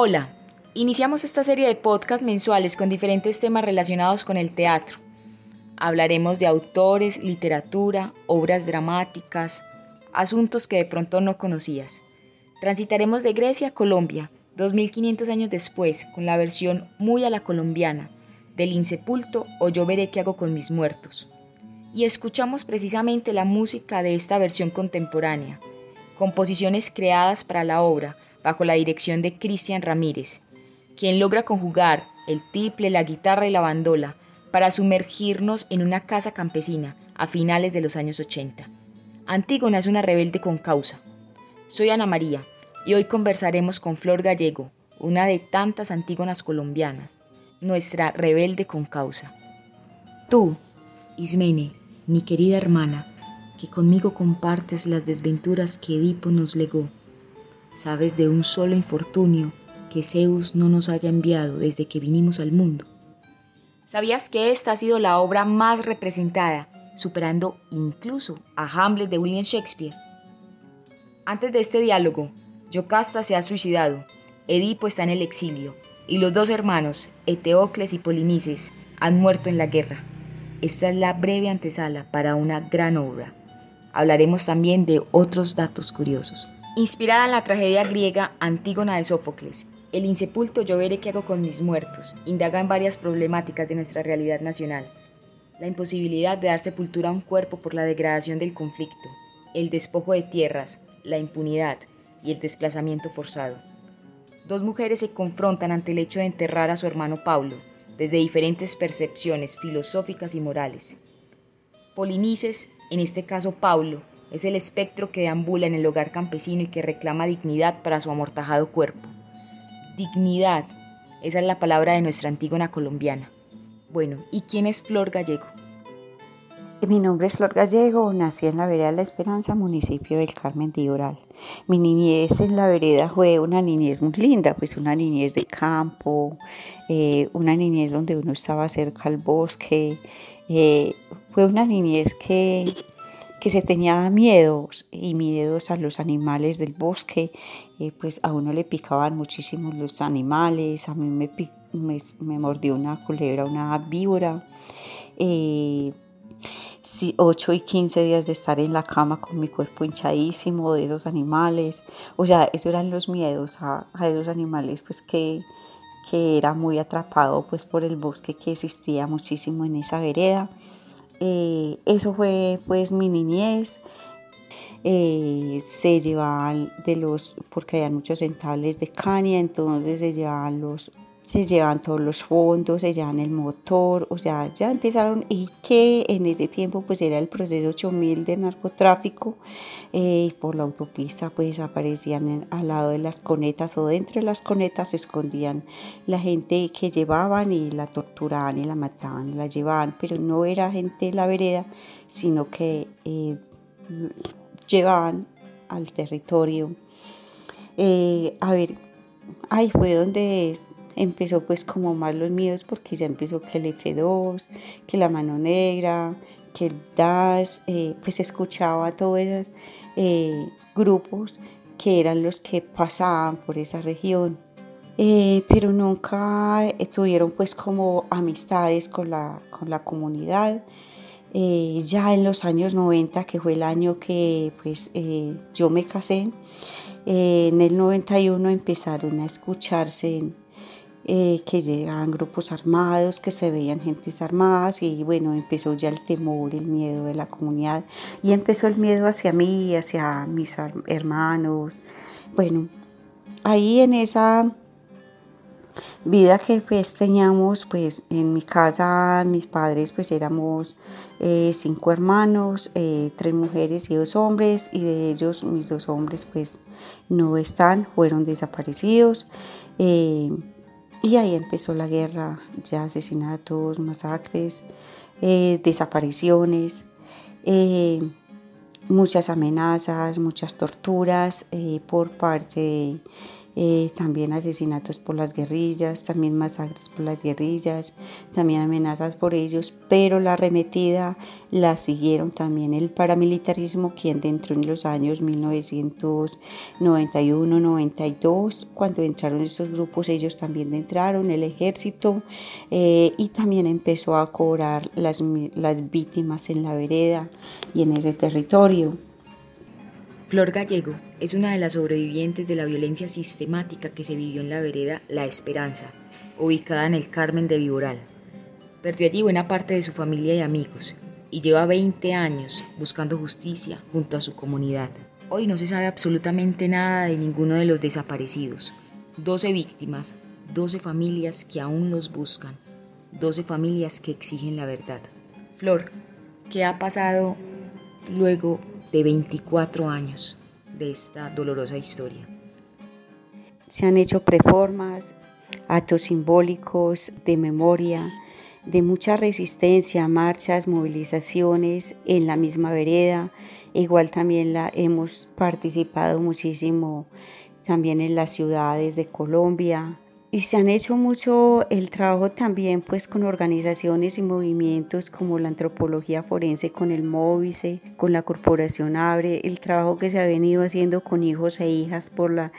Hola, iniciamos esta serie de podcasts mensuales con diferentes temas relacionados con el teatro. Hablaremos de autores, literatura, obras dramáticas, asuntos que de pronto no conocías. Transitaremos de Grecia a Colombia, 2500 años después, con la versión muy a la colombiana, del insepulto o yo veré qué hago con mis muertos. Y escuchamos precisamente la música de esta versión contemporánea, composiciones creadas para la obra, bajo la dirección de Cristian Ramírez, quien logra conjugar el tiple, la guitarra y la bandola para sumergirnos en una casa campesina a finales de los años 80. Antígona es una rebelde con causa. Soy Ana María y hoy conversaremos con Flor Gallego, una de tantas Antígonas colombianas, nuestra rebelde con causa. Tú, Ismene, mi querida hermana, que conmigo compartes las desventuras que Edipo nos legó, sabes de un solo infortunio que Zeus no nos haya enviado desde que vinimos al mundo. ¿Sabías que esta ha sido la obra más representada, superando incluso a Hamlet de William Shakespeare? Antes de este diálogo, Yocasta se ha suicidado, Edipo está en el exilio, y los dos hermanos, Eteocles y Polinices, han muerto en la guerra. Esta es la breve antesala para una gran obra. Hablaremos también de otros datos curiosos. Inspirada en la tragedia griega Antígona de Sófocles, El insepulto yo veré qué hago con mis muertos indaga en varias problemáticas de nuestra realidad nacional. La imposibilidad de dar sepultura a un cuerpo por la degradación del conflicto, el despojo de tierras, la impunidad y el desplazamiento forzado. Dos mujeres se confrontan ante el hecho de enterrar a su hermano Pablo, desde diferentes percepciones filosóficas y morales. Polinices, en este caso Pablo, es el espectro que deambula en el hogar campesino y que reclama dignidad para su amortajado cuerpo. Dignidad, esa es la palabra de nuestra Antígona colombiana. Bueno, ¿y quién es Flor Gallego? Mi nombre es Flor Gallego, nací en la vereda La Esperanza, municipio del Carmen de Oral. Mi niñez en la vereda fue una niñez muy linda, pues una niñez de campo, eh, una niñez donde uno estaba cerca al bosque. Eh, fue una niñez que que se tenía miedos y miedos a los animales del bosque, eh, pues a uno le picaban muchísimo los animales, a mí me, me, mordió una culebra, una víbora. Eh, 8 y 15 días de estar en la cama con mi cuerpo hinchadísimo de esos animales. O sea, esos eran los miedos a, a esos animales, pues que, que era muy atrapado pues por el bosque que existía muchísimo en esa vereda. Eh, eso fue pues mi niñez. Eh, se llevaban de los, porque había muchos centales de caña, entonces se llevaban los se llevan todos los fondos, se llevan el motor, o sea, ya empezaron y que en ese tiempo pues era el proceso 8000 de narcotráfico eh, por la autopista pues aparecían al lado de las conetas o dentro de las conetas se escondían la gente que llevaban y la torturaban y la mataban, la llevaban, pero no era gente de la vereda, sino que eh, llevaban al territorio. Eh, a ver, ahí fue donde empezó pues como más los miedos porque ya empezó que el F2, que la mano negra, que el DAS, eh, pues escuchaba todos esos eh, grupos que eran los que pasaban por esa región. Eh, pero nunca tuvieron pues como amistades con la, con la comunidad. ya en los años 90, que fue el año que pues yo me casé, en el 91 empezaron a escucharse eh, que llegaban grupos armados, que se veían gentes armadas y bueno, empezó ya el temor, el miedo de la comunidad y empezó el miedo hacia mí, hacia mis hermanos. Bueno, ahí en esa vida que pues teníamos pues en mi casa mis padres pues éramos eh, cinco hermanos eh, tres mujeres y dos hombres y de ellos mis dos hombres pues no están fueron desaparecidos y ahí empezó la guerra, ya asesinatos, masacres, eh, desapariciones, eh, muchas amenazas, muchas torturas eh, por parte eh, también asesinatos por las guerrillas, también masacres por las guerrillas, también amenazas por ellos, pero la arremetida la siguieron también el paramilitarismo, quien dentro en los años 1991-92, cuando entraron estos grupos, ellos también entraron, el ejército, eh, y también empezó a cobrar las, las víctimas en la vereda y en ese territorio. Flor Gallego es una de las sobrevivientes de la violencia sistemática que se vivió en la vereda La Esperanza, ubicada en el Carmen de Viboral. Perdió allí buena parte de su familia y amigos y lleva 20 años buscando justicia junto a su comunidad. Hoy no se sabe absolutamente nada de ninguno de los desaparecidos. 12 víctimas, 12 familias que aún los buscan, 12 familias que exigen la verdad. Flor, ¿qué ha pasado luego de 24 años de esta dolorosa historia. Se han hecho preformas, actos simbólicos de memoria, de mucha resistencia, marchas, movilizaciones en la misma vereda. Igual también la hemos participado muchísimo también en las ciudades de Colombia, y se han hecho mucho el trabajo también pues con organizaciones y movimientos como la antropología forense con el Móvice, con la Corporación Abre, el trabajo que se ha venido haciendo con hijos e hijas por la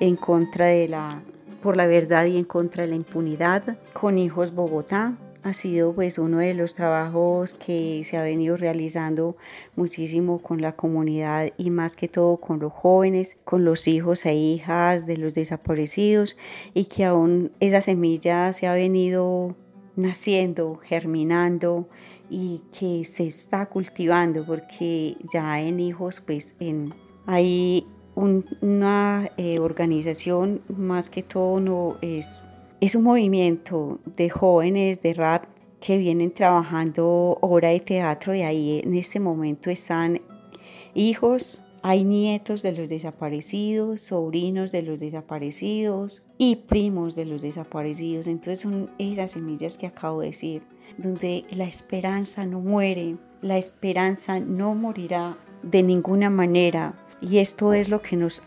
en contra de la por la verdad y en contra de la impunidad, con hijos Bogotá, ha sido pues uno de los trabajos que se ha venido realizando muchísimo con la comunidad y más que todo con los jóvenes, con los hijos e hijas de los desaparecidos y que aún esa semilla se ha venido naciendo, germinando y que se está cultivando porque ya en hijos pues en, hay una eh, organización más que todo no es es un movimiento de jóvenes de rap que vienen trabajando obra de teatro y ahí en este momento están hijos, hay nietos de los desaparecidos, sobrinos de los desaparecidos y primos de los desaparecidos. Entonces son esas semillas que acabo de decir, donde la esperanza no muere, la esperanza no morirá de ninguna manera. Y esto es lo que nos...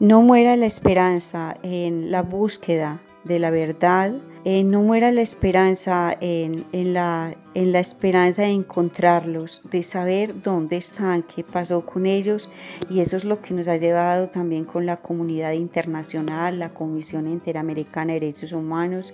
No muera la esperanza en la búsqueda de la verdad, no muera la esperanza en, la, en la esperanza de encontrarlos, de saber dónde están, qué pasó con ellos y eso es lo que nos ha llevado también con la comunidad internacional, la Comisión Interamericana de Derechos Humanos,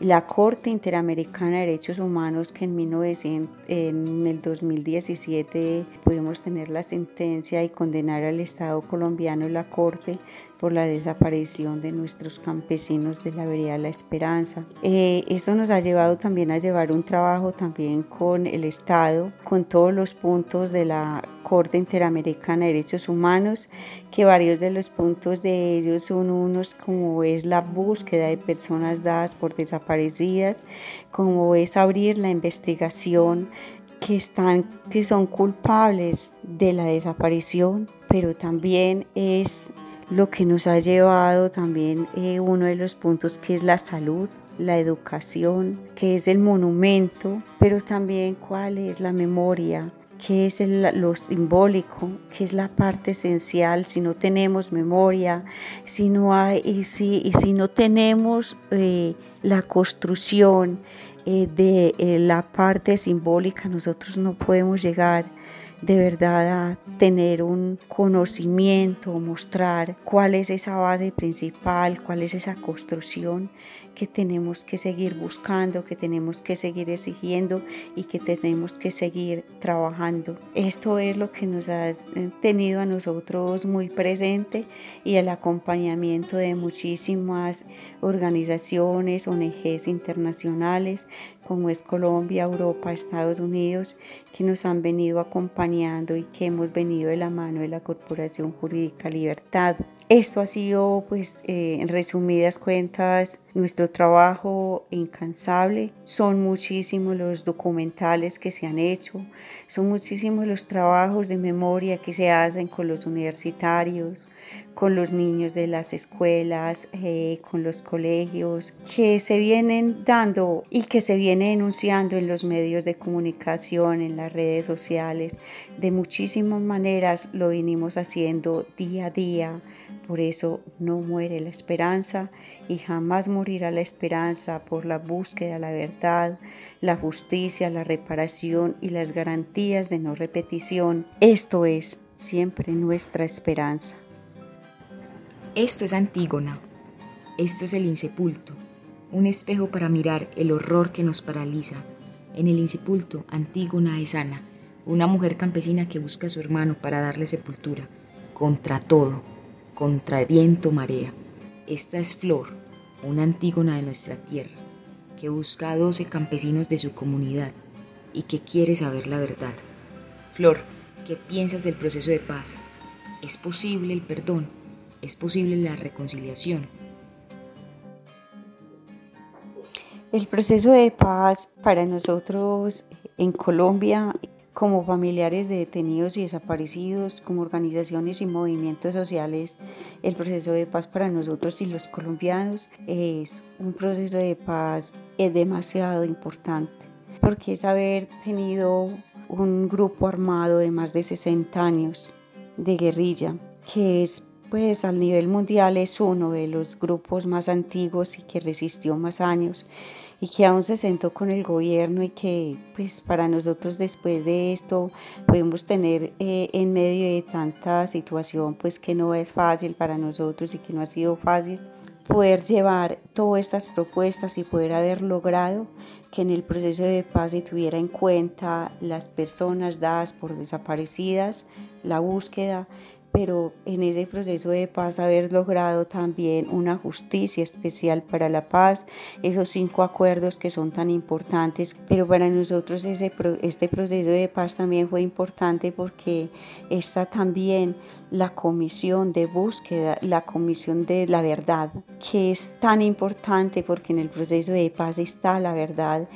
la Corte Interamericana de Derechos Humanos que en, 1900, en el 2017 pudimos tener la sentencia y condenar al Estado colombiano la Corte por la desaparición de nuestros campesinos de la vereda La Esperanza. Eh, esto nos ha llevado también a llevar un trabajo también con el Estado, con todos los puntos de la Corte Interamericana de Derechos Humanos, que varios de los puntos de ellos son unos como es la búsqueda de personas dadas por desaparecidas, como es abrir la investigación que, están, que son culpables de la desaparición, pero también es lo que nos ha llevado también eh, uno de los puntos que es la salud, la educación, que es el monumento, pero también cuál es la memoria, qué es lo simbólico, qué es la parte esencial, si no tenemos memoria, si no hay, y si, y si no tenemos eh, la construcción eh, de la parte simbólica, nosotros no podemos llegar de verdad a tener un conocimiento, mostrar cuál es esa base principal, cuál es esa construcción que tenemos que seguir buscando, que tenemos que seguir exigiendo y que tenemos que seguir trabajando. Esto es lo que nos ha tenido a nosotros muy presente y el acompañamiento de muchísimas organizaciones, ONGs internacionales como es Colombia, Europa, Estados Unidos, que nos han venido acompañando y que hemos venido de la mano de la Corporación Jurídica Libertad. Esto ha sido, pues, eh, en resumidas cuentas, nuestro trabajo incansable. Son muchísimos los documentales que se han hecho, son muchísimos los trabajos de memoria que se hacen con los universitarios, con los niños de las escuelas, eh, con los colegios, que se vienen dando y que se viene denunciando en los medios de comunicación, en las redes sociales. De muchísimas maneras lo vinimos haciendo día a día Por eso no muere la esperanza y jamás morirá la esperanza por la búsqueda de la verdad, la justicia, la reparación y las garantías de no repetición. Esto es siempre nuestra esperanza. Esto es Antígona. Esto es el insepulto, un espejo para mirar el horror que nos paraliza. En el insepulto, Antígona es Ana, una mujer campesina que busca a su hermano para darle sepultura, contra todo contra viento, marea. Esta es Flor, una antígona de nuestra tierra, que busca a doce campesinos de su comunidad y que quiere saber la verdad. Flor, ¿qué piensas del proceso de paz? ¿Es posible el perdón? ¿Es posible la reconciliación? El proceso de paz para nosotros en Colombia como familiares de detenidos y desaparecidos, como organizaciones y movimientos sociales, el proceso de paz para nosotros y los colombianos es un proceso de paz es demasiado importante, porque es haber tenido un grupo armado de más de 60 años de guerrilla, que es pues al nivel mundial es uno de los grupos más antiguos y que resistió más años y que aún se sentó con el gobierno y que pues para nosotros después de esto podemos tener eh, en medio de tanta situación pues que no es fácil para nosotros y que no ha sido fácil poder llevar todas estas propuestas y poder haber logrado que en el proceso de paz se tuviera en cuenta las personas dadas por desaparecidas, la búsqueda pero en ese proceso de paz haber logrado también una justicia especial para la paz, esos cinco acuerdos que son tan importantes, pero para nosotros ese, este proceso de paz también fue importante porque está también la comisión de búsqueda, la comisión de la verdad, que es tan importante porque en el proceso de paz está la verdad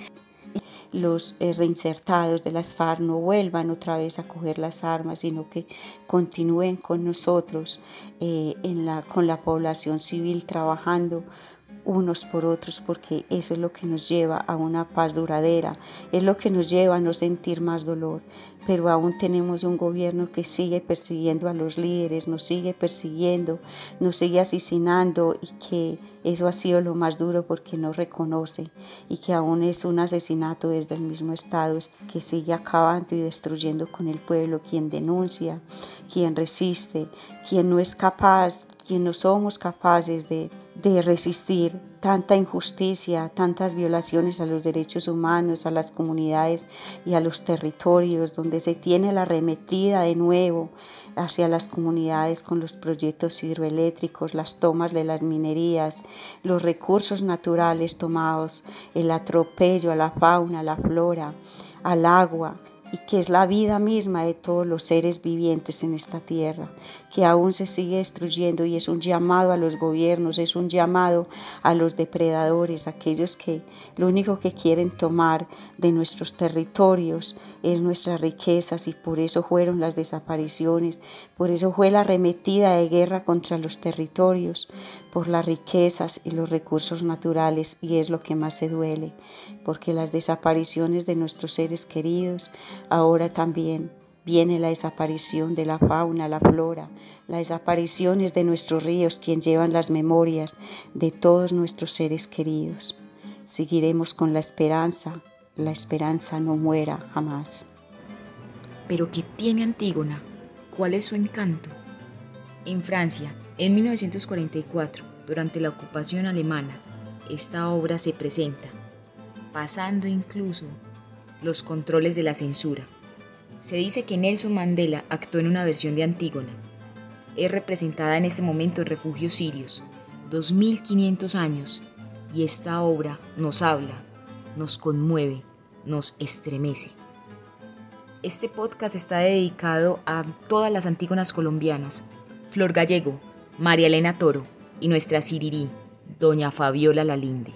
los eh, reinsertados de las FARC no vuelvan otra vez a coger las armas, sino que continúen con nosotros, eh, en la, con la población civil trabajando unos por otros, porque eso es lo que nos lleva a una paz duradera, es lo que nos lleva a no sentir más dolor. Pero aún tenemos un gobierno que sigue persiguiendo a los líderes, nos sigue persiguiendo, nos sigue asesinando y que eso ha sido lo más duro porque no reconoce y que aún es un asesinato desde el mismo Estado que sigue acabando y destruyendo con el pueblo, quien denuncia, quien resiste, quien no es capaz, quien no somos capaces de de resistir tanta injusticia, tantas violaciones a los derechos humanos, a las comunidades y a los territorios, donde se tiene la remetida de nuevo hacia las comunidades con los proyectos hidroeléctricos, las tomas de las minerías, los recursos naturales tomados, el atropello a la fauna, a la flora, al agua, y que es la vida misma de todos los seres vivientes en esta tierra, que aún se sigue destruyendo y es un llamado a los gobiernos, es un llamado a los depredadores, aquellos que lo único que quieren tomar de nuestros territorios es nuestras riquezas y por eso fueron las desapariciones, por eso fue la arremetida de guerra contra los territorios, por las riquezas y los recursos naturales y es lo que más se duele, porque las desapariciones de nuestros seres queridos, ahora también viene la desaparición de la fauna, la flora, las desapariciones de nuestros ríos, quien llevan las memorias de todos nuestros seres queridos. Seguiremos con la esperanza, la esperanza no muera jamás. Pero ¿qué tiene Antígona? ¿Cuál es su encanto? En Francia, en 1944, durante la ocupación alemana, esta obra se presenta, pasando incluso los controles de la censura. Se dice que Nelson Mandela actuó en una versión de Antígona. Es representada en ese momento en refugios sirios, 2500 años, y esta obra nos habla, nos conmueve, nos estremece. Este podcast está dedicado a todas las Antígonas colombianas, Flor Gallego, María Elena Toro y nuestra Sirirí, doña Fabiola Lalinde.